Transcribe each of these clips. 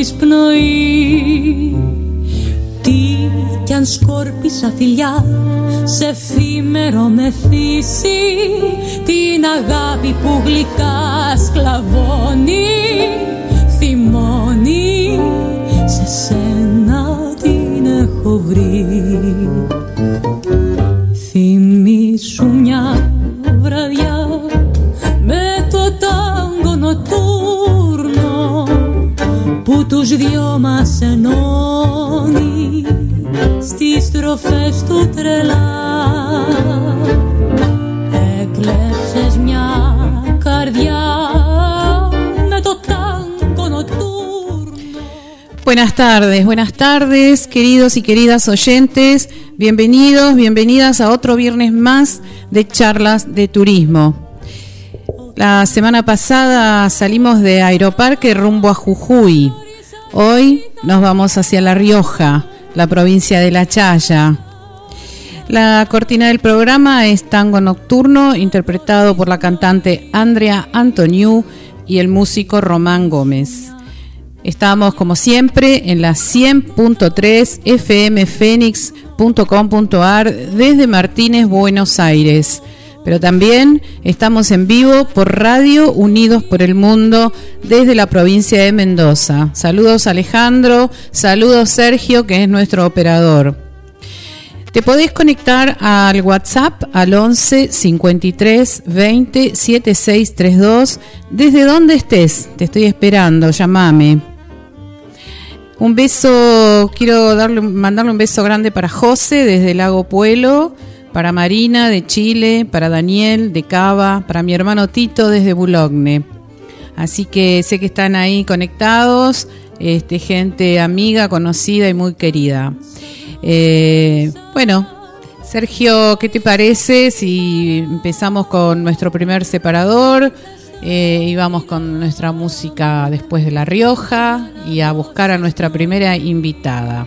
αγάπης πνοής. Τι κι αν σκόρπισα φιλιά σε εφήμερο μεθύσι την αγάπη που γλυκά tardes, buenas tardes, queridos y queridas oyentes. Bienvenidos, bienvenidas a otro viernes más de charlas de turismo. La semana pasada salimos de Aeroparque rumbo a Jujuy. Hoy nos vamos hacia La Rioja, la provincia de La Chaya. La cortina del programa es Tango Nocturno, interpretado por la cantante Andrea Antoniu y el músico Román Gómez. Estamos como siempre en la 100.3 fmfenix.com.ar desde Martínez, Buenos Aires. Pero también estamos en vivo por Radio Unidos por el Mundo desde la provincia de Mendoza. Saludos Alejandro, saludos Sergio, que es nuestro operador. Te podés conectar al WhatsApp al 11 53 20 7632 desde donde estés. Te estoy esperando, llamame. Un beso, quiero darle, mandarle un beso grande para José desde Lago Pueblo, para Marina de Chile, para Daniel de Cava, para mi hermano Tito desde Boulogne. Así que sé que están ahí conectados, este, gente amiga, conocida y muy querida. Eh, bueno, Sergio, ¿qué te parece si empezamos con nuestro primer separador? Eh, y vamos con nuestra música después de La Rioja y a buscar a nuestra primera invitada.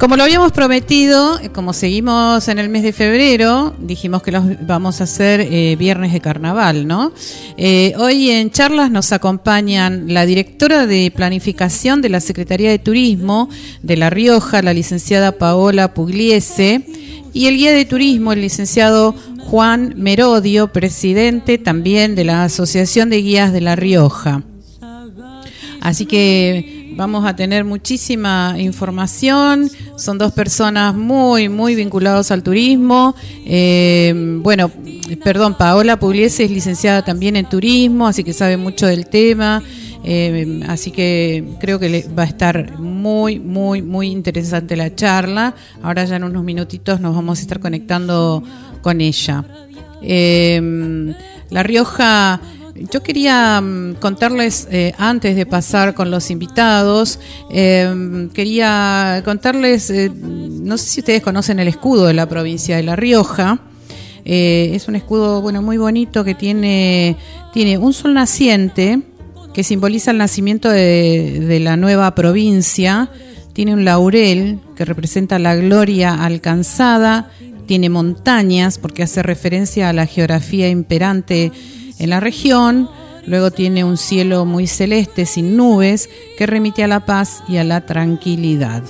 Como lo habíamos prometido, eh, como seguimos en el mes de febrero, dijimos que los vamos a hacer eh, viernes de carnaval, ¿no? Eh, hoy en charlas nos acompañan la directora de planificación de la Secretaría de Turismo de La Rioja, la licenciada Paola Pugliese, y el guía de turismo, el licenciado Juan Merodio, presidente también de la Asociación de Guías de La Rioja. Así que vamos a tener muchísima información. Son dos personas muy, muy vinculados al turismo. Eh, bueno, perdón, Paola Pugliese es licenciada también en turismo, así que sabe mucho del tema. Eh, así que creo que va a estar muy, muy, muy interesante la charla. Ahora ya en unos minutitos nos vamos a estar conectando con ella. Eh, la Rioja yo quería mm, contarles, eh, antes de pasar con los invitados, eh, quería contarles, eh, no sé si ustedes conocen el escudo de la provincia de La Rioja. Eh, es un escudo, bueno, muy bonito que tiene, tiene un sol naciente que simboliza el nacimiento de la nueva provincia. Tiene un laurel que representa la gloria alcanzada. Tiene montañas porque hace referencia a la geografía imperante en la región. Luego tiene un cielo muy celeste sin nubes que remite a la paz y a la tranquilidad.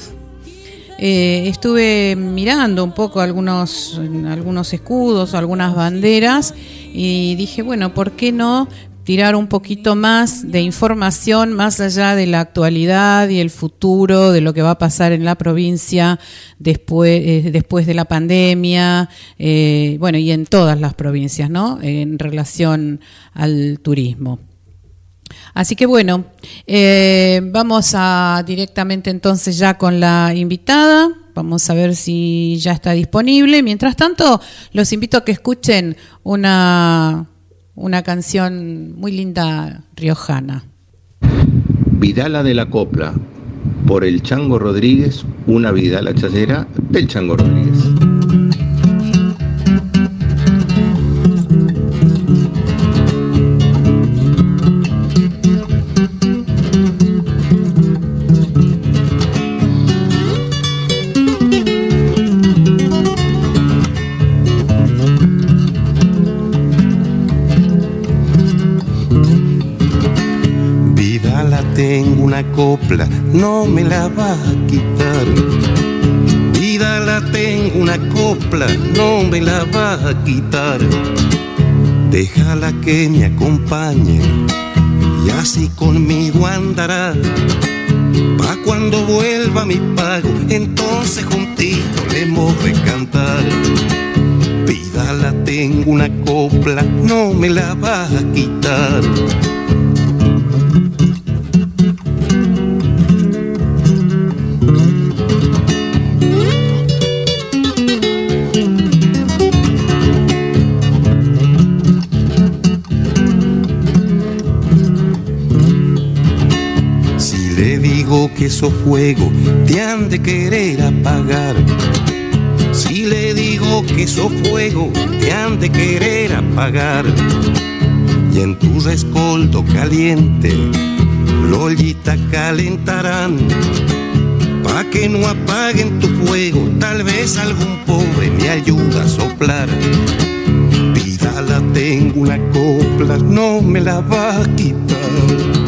eh, estuve mirando un poco algunos, algunos escudos, algunas banderas y dije, bueno, ¿por qué no tirar un poquito más de información más allá de la actualidad y el futuro de lo que va a pasar en la provincia después, eh, después de la pandemia, eh, bueno, y en todas las provincias, ¿no? En relación al turismo. Así que bueno, eh, vamos a directamente entonces ya con la invitada. Vamos a ver si ya está disponible. Mientras tanto, los invito a que escuchen una una canción muy linda riojana. Vidala de la Copla, por el Chango Rodríguez, una Vidala chayera del Chango Rodríguez. Copla, no me la va a quitar. Vida la tengo una copla, no me la va a quitar. Déjala que me acompañe y así conmigo andará. Pa' cuando vuelva mi pago, entonces juntito le hemos de cantar. Vida la tengo una copla, no me la va a quitar. Que esos fuegos te han de querer apagar. Si le digo que esos fuegos te han de querer apagar. Y en tu rescoldo caliente, lollita calentarán. Pa' que no apaguen tu fuego, tal vez algún pobre me ayuda a soplar. Pídala, tengo una copla, no me la va a quitar.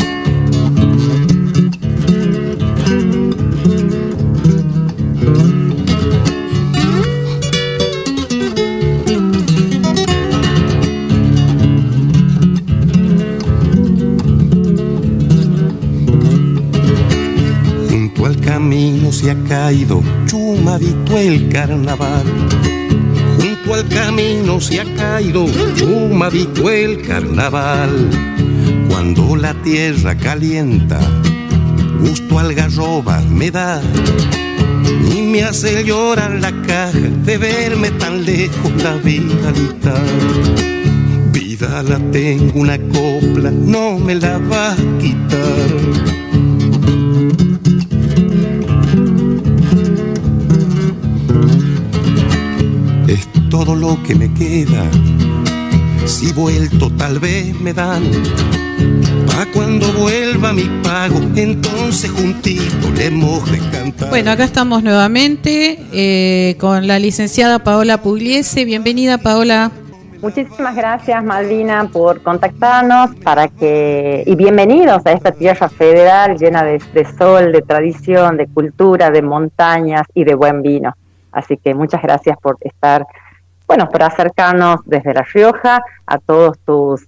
Se ha caído, chumadito el carnaval. Junto al camino se ha caído, chumadito el carnaval. Cuando la tierra calienta, gusto algarroba me da. Y me hace llorar la caja de verme tan lejos la vidalita. Vida la tengo una copla, no me la va a quitar. Todo lo que me queda. Si vuelto tal vez me dan. Pa' cuando vuelva mi pago, entonces juntito le hemos de cantar. Bueno, acá estamos nuevamente eh, con la licenciada Paola Pugliese. Bienvenida, Paola. Muchísimas gracias, Malvina, por contactarnos para que y bienvenidos a esta tierra federal llena de sol, de tradición, de cultura, de montañas y de buen vino. Así que muchas gracias por estar bueno, para acercarnos desde La Rioja a todos tus,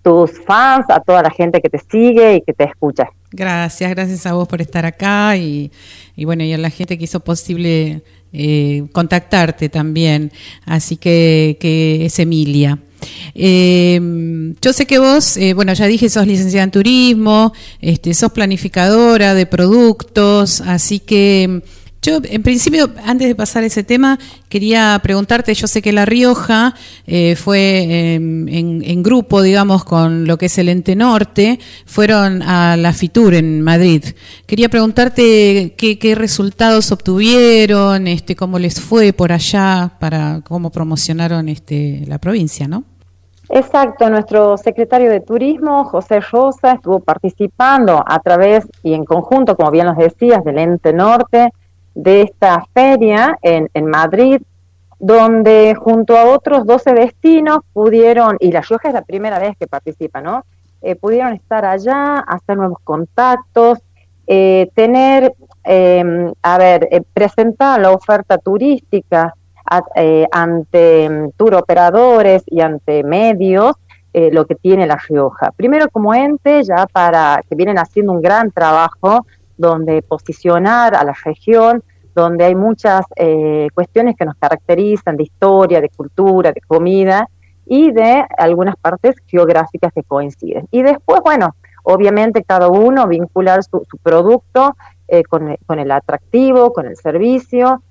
tus fans, a toda la gente que te sigue y que te escucha. Gracias, gracias a vos por estar acá y, bueno, y a la gente que hizo posible eh, contactarte también. Así que, que es Emilia. Eh, yo sé que vos, eh, bueno, ya dije, sos licenciada en turismo, este, sos planificadora de productos, así que yo, en principio, antes de pasar ese tema, quería preguntarte, yo sé que La Rioja eh, fue em, en, grupo, digamos, con lo que es el Ente Norte, fueron a la FITUR en Madrid. Quería preguntarte qué, resultados obtuvieron, este, cómo les fue por allá, para cómo promocionaron este, la provincia, ¿no? Exacto, nuestro secretario de Turismo, José Rosa, estuvo participando a través y en conjunto, como bien nos decías, del Ente Norte, de esta feria en, en Madrid, donde junto a otros 12 destinos pudieron, y La Rioja es la primera vez que participa, ¿no? Eh, pudieron estar allá, hacer nuevos contactos, eh, tener eh, a ver, eh, presentar la oferta turística eh, ante mm, tour operadores y ante medios lo que tiene La Rioja. Primero como ente, ya para que vienen haciendo un gran trabajo donde posicionar a la región, donde hay muchas eh, cuestiones que nos caracterizan de historia, de cultura, de comida y de algunas partes geográficas que coinciden. Y después, bueno, obviamente cada uno vincular su, su producto eh, con, con el atractivo, con el servicio,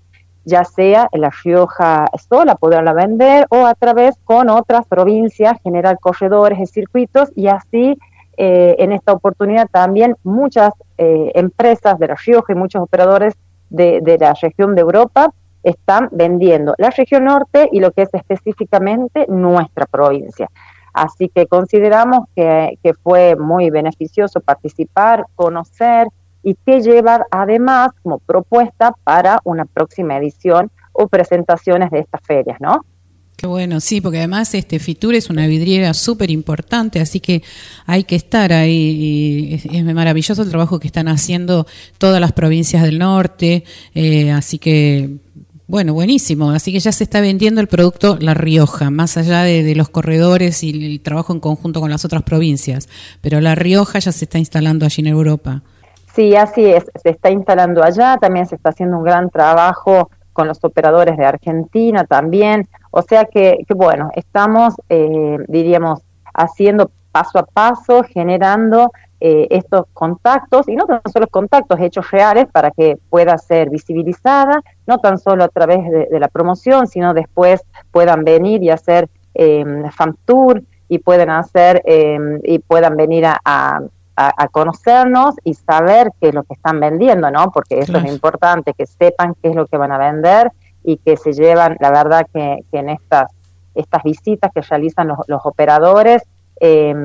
ya sea en La Rioja sola poderla vender o a través con otras provincias, generar corredores y circuitos y así eh, en esta oportunidad también muchas eh, empresas de La Rioja y muchos operadores de, la región de Europa están vendiendo la región norte y lo que es específicamente nuestra provincia. Así que consideramos que, que fue muy beneficioso participar, conocer y que llevar además como propuesta para una próxima edición o presentaciones de estas ferias, ¿no? Qué bueno, sí, porque además este Fitur es una vidriera súper importante, así que hay que estar ahí. Y es, es maravilloso el trabajo que están haciendo todas las provincias del norte, eh, así que, bueno, buenísimo. Así que ya se está vendiendo el producto La Rioja, más allá de, de los corredores y el trabajo en conjunto con las otras provincias. Pero La Rioja ya se está instalando allí en Europa. Sí, así es, se está instalando allá, también se está haciendo un gran trabajo con los operadores de Argentina también, o sea que, que bueno, estamos, eh, diríamos, haciendo paso a paso, generando eh, estos contactos, y no tan solo contactos, hechos reales para que pueda ser visibilizada, no tan solo a través de, de la promoción, sino después puedan venir y hacer eh, fan tour y pueden hacer eh, y puedan venir a, a a, a, conocernos y saber qué es lo que están vendiendo, ¿no? Porque eso Claro. es importante, que sepan qué es lo que van a vender y que se llevan, la verdad que, en estas, estas visitas que realizan los, operadores, eh,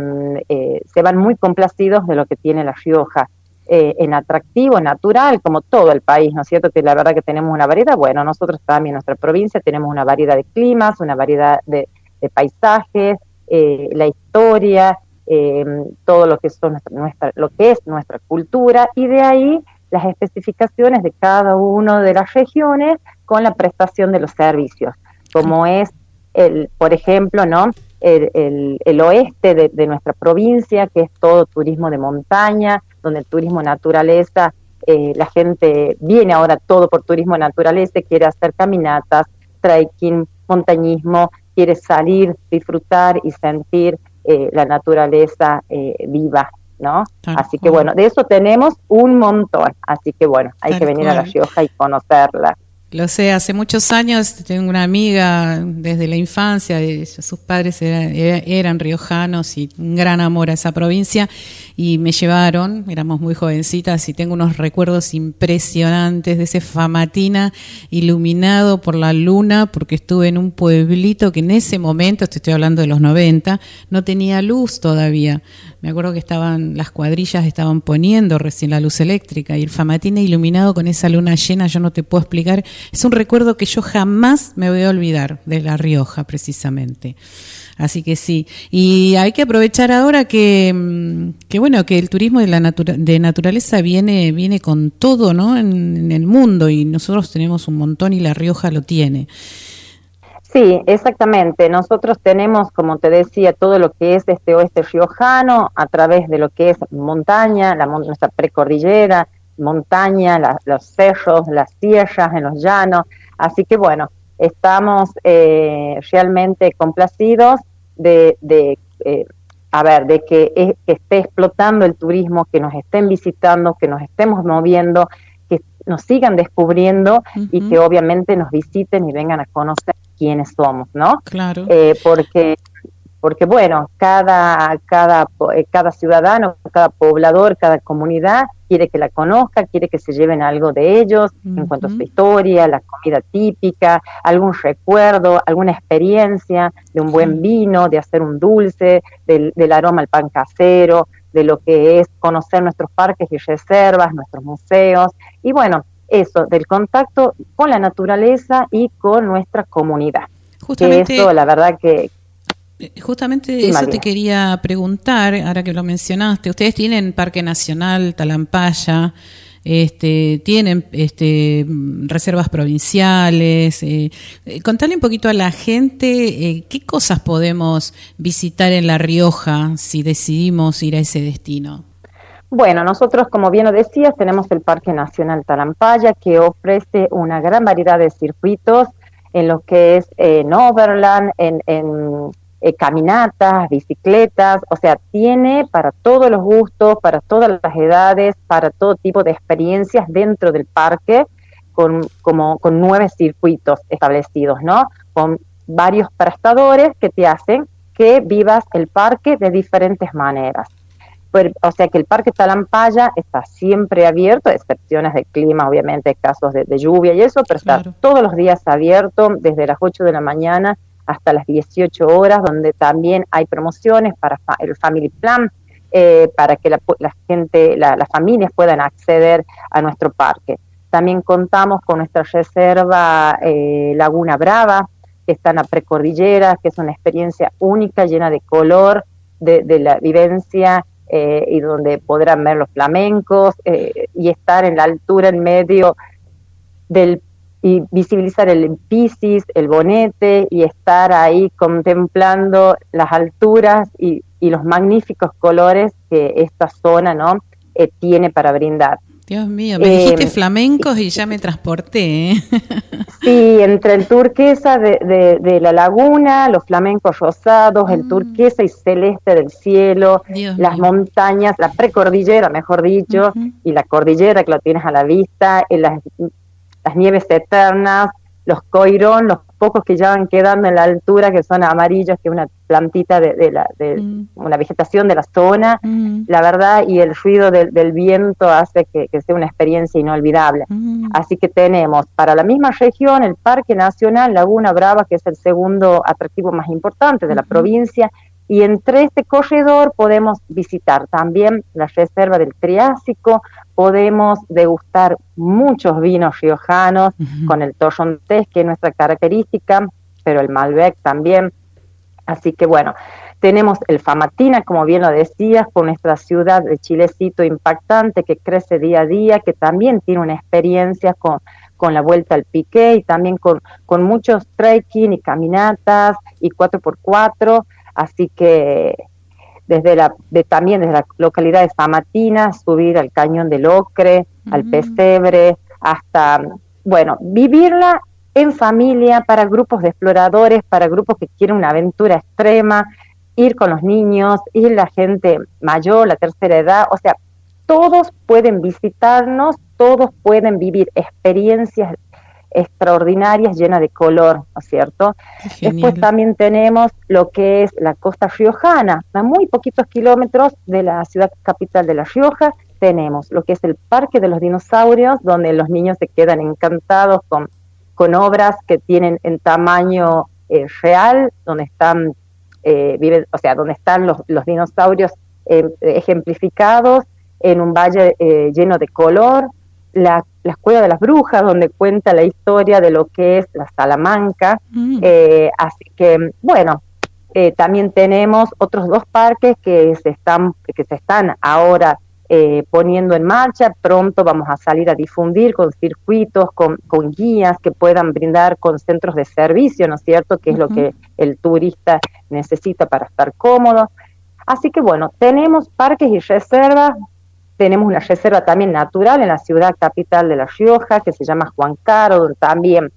eh, se van muy complacidos de lo que tiene La Rioja. eh, en atractivo, natural, como todo el país, ¿no es cierto? Que la verdad que tenemos una variedad, bueno, nosotros también en nuestra provincia tenemos una variedad de climas, una variedad de, paisajes, eh, la historia, eh, todo lo que son nuestra, lo que es nuestra cultura y de ahí las especificaciones de cada una de las regiones con la prestación de los servicios, como es el, por ejemplo, ¿no? El, el, el oeste de, de, nuestra provincia, que es todo turismo de montaña, donde el turismo naturaleza, eh, la gente viene ahora todo por turismo naturaleza, quiere hacer caminatas, trekking, montañismo, quiere salir, disfrutar y sentir eh, la naturaleza eh, viva, ¿no? Tal así que bueno, de eso tenemos un montón, así que bueno, hay Tal que venir a La. Rioja y conocerla. Lo sé, hace muchos años tengo una amiga desde la infancia, sus padres era- era- eran riojanos y un gran amor a esa provincia y me llevaron, éramos muy jovencitas y tengo unos recuerdos impresionantes de ese Famatina iluminado por la luna porque estuve en un pueblito que en ese momento, estoy hablando de los 90, no tenía luz todavía. Me acuerdo que estaban las cuadrillas estaban poniendo recién la luz eléctrica y el Famatina iluminado con esa luna llena, yo no te puedo explicar. Es un recuerdo que yo jamás me voy a olvidar de La Rioja, precisamente. Así que sí. Y hay que aprovechar ahora que, mm, que bueno, que el turismo de la natura- de naturaleza viene, viene con todo, ¿no? En, en el mundo y nosotros tenemos un montón y La Rioja lo tiene. Sí, exactamente. Nosotros tenemos, como te decía, todo lo que es este oeste riojano a través de lo que es montaña, la, nuestra precordillera, montaña, la- los cerros, las sierras en los llanos. Así que bueno, estamos eh, realmente complacidos de, de eh, a ver, de que, es- que esté explotando el turismo, que nos estén visitando, que nos estemos moviendo, que nos sigan descubriendo y que obviamente nos visiten y vengan a conocer quiénes somos, ¿no? Claro. Eh, porque porque bueno, cada cada eh, cada ciudadano, cada poblador, cada comunidad quiere que la conozca, quiere que se lleven algo de ellos en cuanto a su historia, la comida típica, algún recuerdo, alguna experiencia de un buen vino, de hacer un dulce, del, del aroma al pan casero, de lo que es conocer nuestros parques y reservas, nuestros museos, y bueno, eso, del contacto con la naturaleza y con nuestra comunidad. Que Justamente, eso, la verdad que Eh, Justamente Sí, eso te quería preguntar, ahora que lo mencionaste. Ustedes tienen Parque Nacional Talampaya, este, tienen este, reservas provinciales. Eh, eh, contale un poquito a la gente eh, qué cosas podemos visitar en La Rioja si decidimos ir a ese destino. Bueno, nosotros, como bien lo decías, tenemos el Parque Nacional Talampaya, que ofrece una gran variedad de circuitos en lo que es en Overland, en, en eh, caminatas, bicicletas, o sea, tiene para todos los gustos, para todas las edades, para todo tipo de experiencias dentro del parque, con, como, con nueve circuitos establecidos, ¿no? Con varios prestadores que te hacen que vivas el parque de diferentes maneras o sea que el Parque Talampaya está siempre abierto, excepciones de clima, obviamente, casos de, lluvia y eso, pero está todos los días abierto, desde las 8 de la mañana hasta las 18 horas, donde también hay promociones para el Family Plan, eh, para que la, gente, las familias puedan acceder a nuestro parque. También contamos con nuestra reserva eh, Laguna Brava, que está en la precordillera, que es una experiencia única, llena de color, de, de la vivencia eh, y donde podrán ver los flamencos eh, y estar en la altura en medio del y visibilizar el Piscis, el bonete y estar ahí contemplando las alturas y, y los magníficos colores que esta zona no eh, tiene para brindar. Dios mío, me dijiste flamencos y ya me transporté. Sí, entre el turquesa de, la laguna, los flamencos rosados, el mm. turquesa y celeste del cielo, las montañas, la precordillera, mejor dicho, y la cordillera que lo tienes a la vista, las, las nieves eternas, los coirón, los pocos que ya van quedando en la altura, que son amarillos, que es una plantita de, la, de mm. una vegetación de la zona, mm. la verdad, y el ruido del, viento hace que, sea una experiencia inolvidable. Mm. Así que tenemos para la misma región el Parque Nacional Laguna Brava, que es el segundo atractivo más importante de la provincia, y entre este corredor podemos visitar también la reserva del Triásico, podemos degustar muchos vinos riojanos con el torrontés, que es nuestra característica, pero el Malbec también. Así que bueno, tenemos el Famatina, como bien lo decías, con nuestra ciudad de Chilecito impactante que crece día a día, que también tiene una experiencia con, con la vuelta al piqué y también con, con muchos trekking y caminatas y 4x4. Así que desde la, de, también desde la localidad de Famatina, subir al cañón del Ocre, al Pesebre, hasta, bueno, vivirla en familia para grupos de exploradores, para grupos que quieren una aventura extrema, ir con los niños, ir la gente mayor, la tercera edad, o sea, todos pueden visitarnos, todos pueden vivir experiencias extraordinarias, llenas de color, ¿no es cierto? Después también tenemos lo que es la costa riojana, a muy poquitos kilómetros de la ciudad capital de La Rioja, tenemos lo que es el Parque de los Dinosaurios, donde los niños se quedan encantados con, con obras que tienen en tamaño eh, real, donde están, eh, viven, o sea, donde están los, los dinosaurios eh, ejemplificados en un valle lleno de color, la, la Escuela de las Brujas, donde cuenta la historia de lo que es la Salamanca. Mm. Eh, así que, bueno, eh, también tenemos otros dos parques que se están, que se están ahora eh, poniendo en marcha. Pronto vamos a salir a difundir con circuitos, con, con, guías que puedan brindar con centros de servicio, ¿no es cierto? Que es lo que el turista necesita para estar cómodo. Así que bueno, tenemos parques y reservas tenemos una reserva también natural en la ciudad capital de La Rioja, que se llama Juan Caro, donde también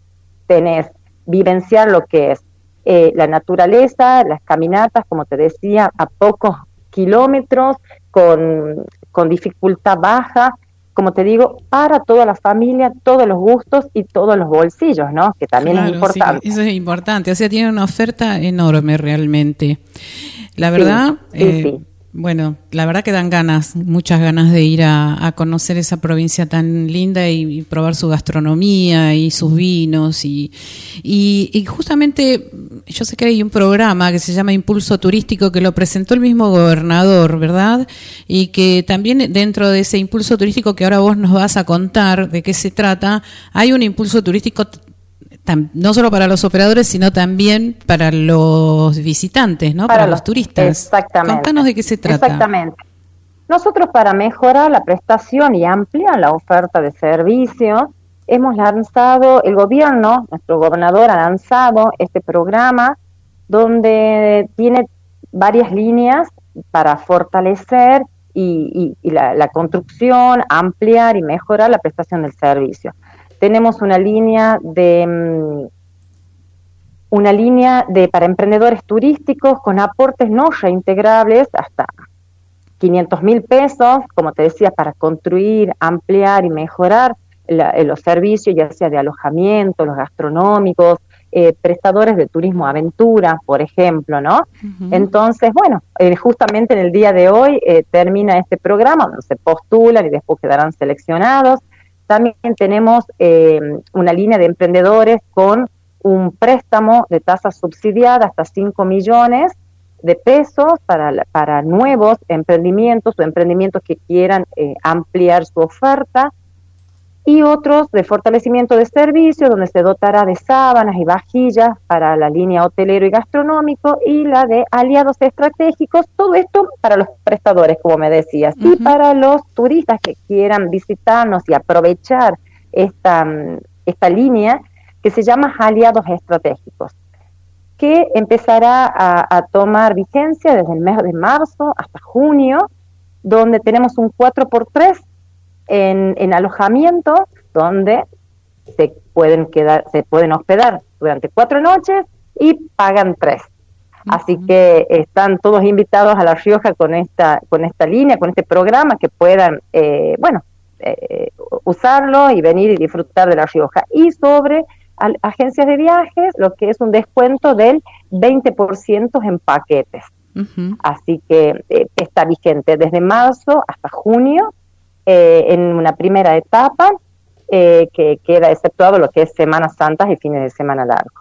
tenés vivenciar lo que es eh, la naturaleza, las caminatas, como te decía, a pocos kilómetros, con, con dificultad baja, como te digo, para toda la familia, todos los gustos y todos los bolsillos, ¿no? Que también es importante. eso es importante, o sea, tiene una oferta enorme realmente. La verdad, eh, bueno, la verdad que dan ganas, muchas ganas de ir a, conocer esa provincia tan linda y, probar su gastronomía y sus vinos. Y, y, justamente yo sé que hay un programa que se llama Impulso Turístico que lo presentó el mismo gobernador, ¿verdad? Y que también dentro de ese impulso turístico que ahora vos nos vas a contar de qué se trata, hay un impulso turístico no solo para los operadores, sino también para los visitantes, ¿no? Para, los, turistas. Exactamente. Contanos de qué se trata. Exactamente. Nosotros para mejorar la prestación y ampliar la oferta de servicio, hemos lanzado, el gobierno, nuestro gobernador ha lanzado este programa donde tiene varias líneas para fortalecer y, la, construcción, ampliar y mejorar la prestación del servicio. Tenemos una línea de mm, una línea de para emprendedores turísticos con aportes no reintegrables hasta 500 mil pesos, como te decía, para construir, ampliar y mejorar los servicios, ya sea de alojamiento, los gastronómicos, eh, prestadores de turismo aventura, por ejemplo, ¿no? Entonces, bueno, eh, justamente en el día de hoy eh, termina este programa, donde se postulan y después quedarán seleccionados. También tenemos una línea de emprendedores con un préstamo de tasa subsidiada hasta 5 millones de pesos para, para nuevos emprendimientos o emprendimientos que quieran ampliar su oferta y otros de fortalecimiento de servicios, donde se dotará de sábanas y vajillas para la línea hotelero y gastronómico, y la de aliados estratégicos, todo esto para los prestadores, como me decías, y para los turistas que quieran visitarnos y aprovechar esta, esta línea que se llama aliados estratégicos que empezará a, a tomar vigencia desde el mes de marzo hasta junio, donde tenemos un 4x3 en, alojamiento donde se pueden quedar, se pueden hospedar durante cuatro noches y pagan tres. Así que están todos invitados a La Rioja con esta, con esta línea, con este programa, que puedan, eh, bueno, eh, usarlo y venir y disfrutar de La Rioja. Y sobre agencias de viajes, lo que es un descuento del 20% en paquetes. Así que eh, está vigente desde marzo hasta junio eh, en una primera etapa eh, que queda exceptuado lo que es Semanas Santas y fines de semana largo.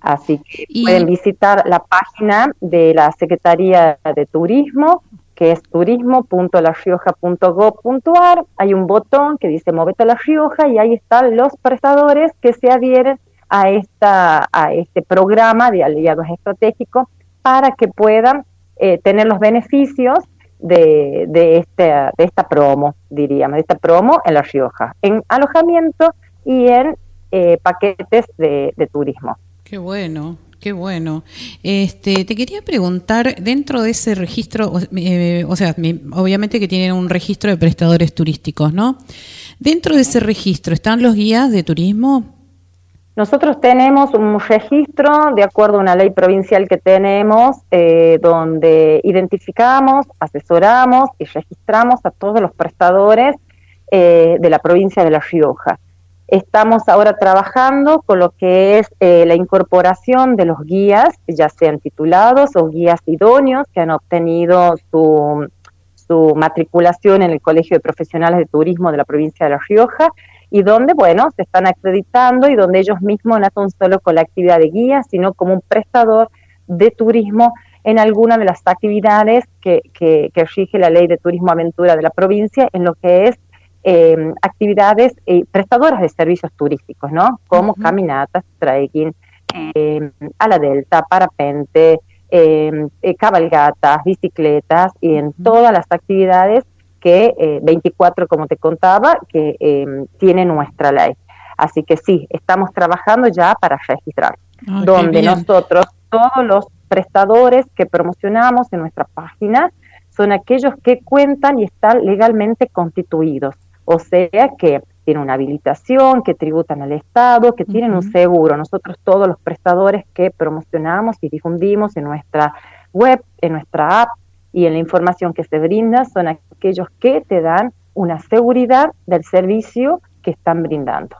Así que pueden visitar la página de la Secretaría de Turismo, que es turismo.larioja.gov.ar. Hay un botón que dice Movete a La Rioja y ahí están los prestadores que se adhieren a, esta, a este programa de aliados estratégicos para que puedan eh, tener los beneficios de, de, este, de esta promo, diríamos, de esta promo en La Rioja, en alojamiento y en eh, paquetes de, turismo. Qué bueno, Qué bueno. Este, te quería preguntar, dentro de ese registro, o, eh, o sea, obviamente que tienen un registro de prestadores turísticos, ¿no? Dentro de ese registro, ¿están los guías de turismo? Nosotros tenemos un registro de acuerdo a una ley provincial que tenemos, eh, donde identificamos, asesoramos y registramos a todos los prestadores eh, de la provincia de La Rioja. Estamos ahora trabajando con lo que es eh, la incorporación de los guías, ya sean titulados o guías idóneos que han obtenido su, su matriculación en el Colegio de Profesionales de Turismo de la provincia de La Rioja y donde, bueno, se están acreditando y donde ellos mismos no son solo con la actividad de guía, sino como un prestador de turismo en alguna de las actividades que, que, rige la ley de turismo aventura de la provincia en lo que es em, actividades eh, prestadoras de servicios turísticos, ¿no? Como caminatas, trekking, em, a la delta, parapente, em, eh, cabalgatas, bicicletas y en todas las actividades que 24, eh, como te contaba, que eh, tiene nuestra ley. Así que sí, estamos trabajando ya para registrar, ah, donde nosotros, todos los prestadores que promocionamos en nuestra página, son aquellos que cuentan y están legalmente constituidos, o sea que tienen una habilitación, que tributan al Estado, que tienen un seguro. Nosotros todos los prestadores que promocionamos y difundimos en nuestra web, en nuestra app, y en la información que se brinda son aquellos que te dan una seguridad del servicio que están brindando.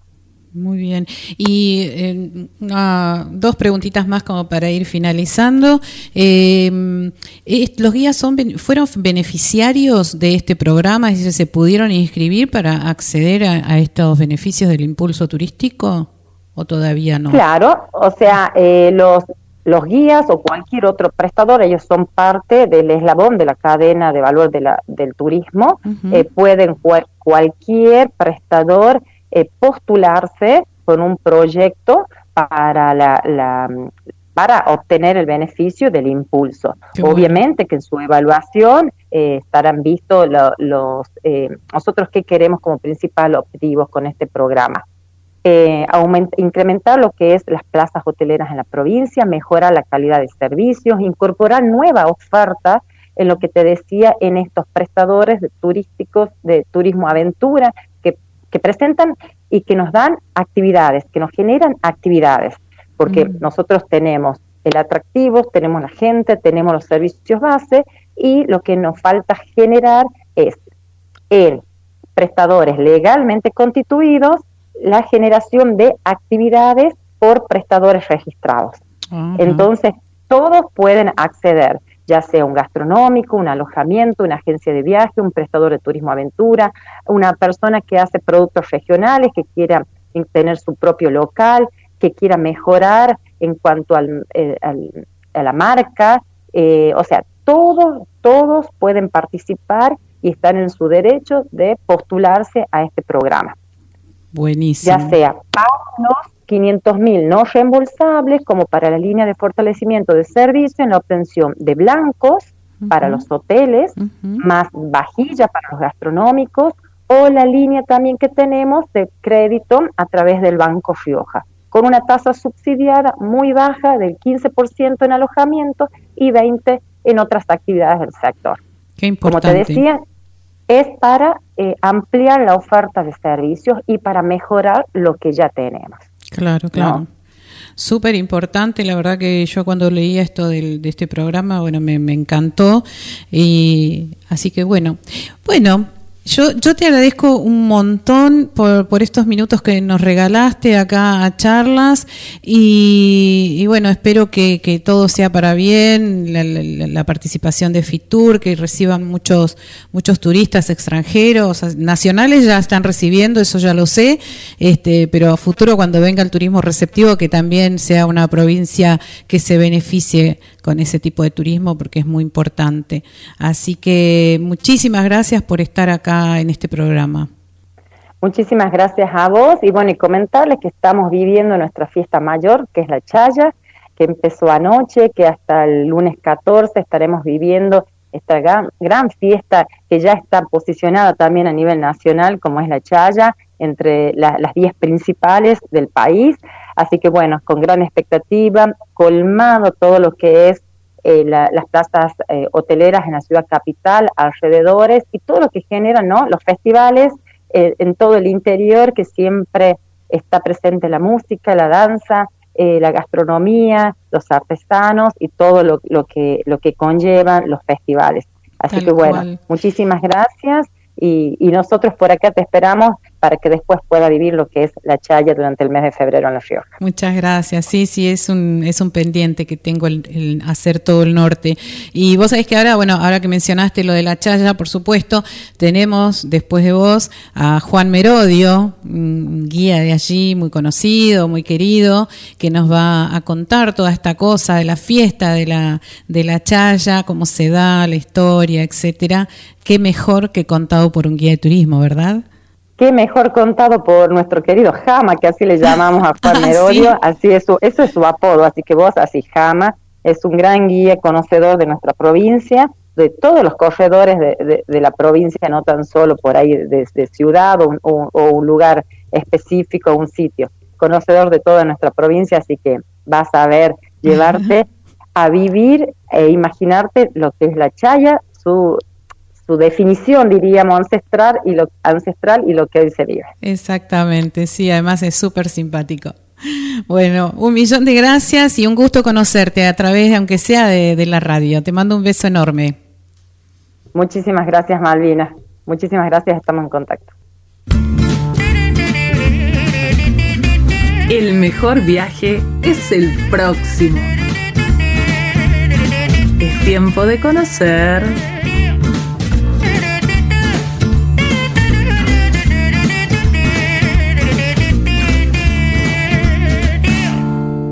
Muy bien. Y eh, dos preguntitas más como para ir finalizando. Eh, ¿Los guías son, fueron beneficiarios de este programa? Es decir, ¿se pudieron inscribir para acceder a, estos beneficios del impulso turístico o todavía no? Claro, o sea, eh, los los guías o cualquier otro prestador, ellos son parte del eslabón de la cadena de valor de la, del turismo, eh, pueden cualquier prestador eh, postularse con un proyecto para la, para obtener el beneficio del impulso. Qué bueno. Obviamente que en su evaluación eh, estarán vistos lo- los eh, nosotros qué queremos como principal objetivo con este programa. Eh, aument- incrementar lo que es las plazas hoteleras en la provincia, mejorar la calidad de servicios, incorporar nueva oferta en lo que te decía en estos prestadores de turísticos de turismo aventura que, que presentan y que nos dan actividades, que nos generan actividades, porque Mm. nosotros tenemos el atractivo, tenemos la gente, tenemos los servicios base y lo que nos falta generar es en prestadores legalmente constituidos la generación de actividades por prestadores registrados. Entonces, todos pueden acceder, ya sea un gastronómico, un alojamiento, una agencia de viaje, un prestador de turismo aventura, una persona que hace productos regionales, que quiera tener su propio local, que quiera mejorar en cuanto al, eh, al- a la marca. eh, o sea, todos, todos pueden participar y están en su derecho de postularse a este programa Buenísimo. ya sea para los 500 mil no reembolsables como para la línea de fortalecimiento de servicio en la obtención de blancos para los hoteles, más vajilla para los gastronómicos o la línea también que tenemos de crédito a través del Banco Rioja, con una tasa subsidiada muy baja del 15% en alojamiento y 20% en otras actividades del sector. Qué Como te importante. decía, es para eh, ampliar la oferta de servicios y para mejorar lo que ya tenemos. Claro, claro. ¿no? Súper importante, la verdad que yo cuando leía esto del, de este programa, bueno, me, me encantó. Y así que bueno, bueno, yo, yo te agradezco un montón por, por estos minutos que nos regalaste acá a charlas y, bueno, espero que, todo sea para bien, la, la- la participación de Fitur, que reciban muchos, muchos turistas extranjeros, nacionales ya están recibiendo, eso ya lo sé, este, pero a futuro cuando venga el turismo receptivo, que también sea una provincia que se beneficie con ese tipo de turismo porque es muy importante. Así que muchísimas gracias por estar acá en este programa. Muchísimas gracias a vos y bueno, y comentarles que estamos viviendo nuestra fiesta mayor, que es la Chaya, que empezó anoche, que hasta el lunes 14 estaremos viviendo esta gran, gran fiesta que ya está posicionada también a nivel nacional, como es la Chaya, entre la- las 10 principales del país. Así que bueno, con gran expectativa, colmado todo lo que es eh, la- las plazas eh, hoteleras en la ciudad capital, alrededores y todo lo que generan ¿no? los festivales eh, en todo el interior, que siempre está presente la música, la danza, eh, la gastronomía, los artesanos y todo lo, lo que lo que conllevan los festivales. Así Tal que bueno, cual. muchísimas gracias y, y nosotros por acá te esperamos para que después pueda vivir lo que es la Chaya durante el mes de febrero en La Rioja. Muchas gracias. Sí, sí, es un, es un pendiente que tengo el, hacer todo el norte. Y vos sabés que ahora, bueno, ahora que mencionaste lo de la Chaya, por supuesto, tenemos después de vos a Juan Merodio, guía de allí muy conocido, muy querido, que nos va a contar toda esta cosa de la fiesta de la, de la Chaya, cómo se da, la historia, etcétera. Qué mejor que contado por un guía de turismo, ¿verdad? Qué mejor contado por nuestro querido Jama, que así le llamamos a Juan Ah, Merodio, sí. así es su, eso es su apodo, así que vos así Jama es un gran guía conocedor de nuestra provincia, de todos los corredores de, de- de la provincia, no tan solo por ahí de, de ciudad o un, o- o un lugar específico, un sitio, conocedor de toda nuestra provincia, así que vas a ver, llevarte a vivir e imaginarte lo que es la chaya, su su definición, diríamos, ancestral y lo ancestral y lo que hoy se vive. Exactamente, sí, además es súper simpático. Bueno, un millón de gracias y un gusto conocerte a través, aunque sea de, de la radio. Te mando un beso enorme. Muchísimas gracias, Malvina. Muchísimas gracias, estamos en contacto. El mejor viaje es el próximo. Es tiempo de conocer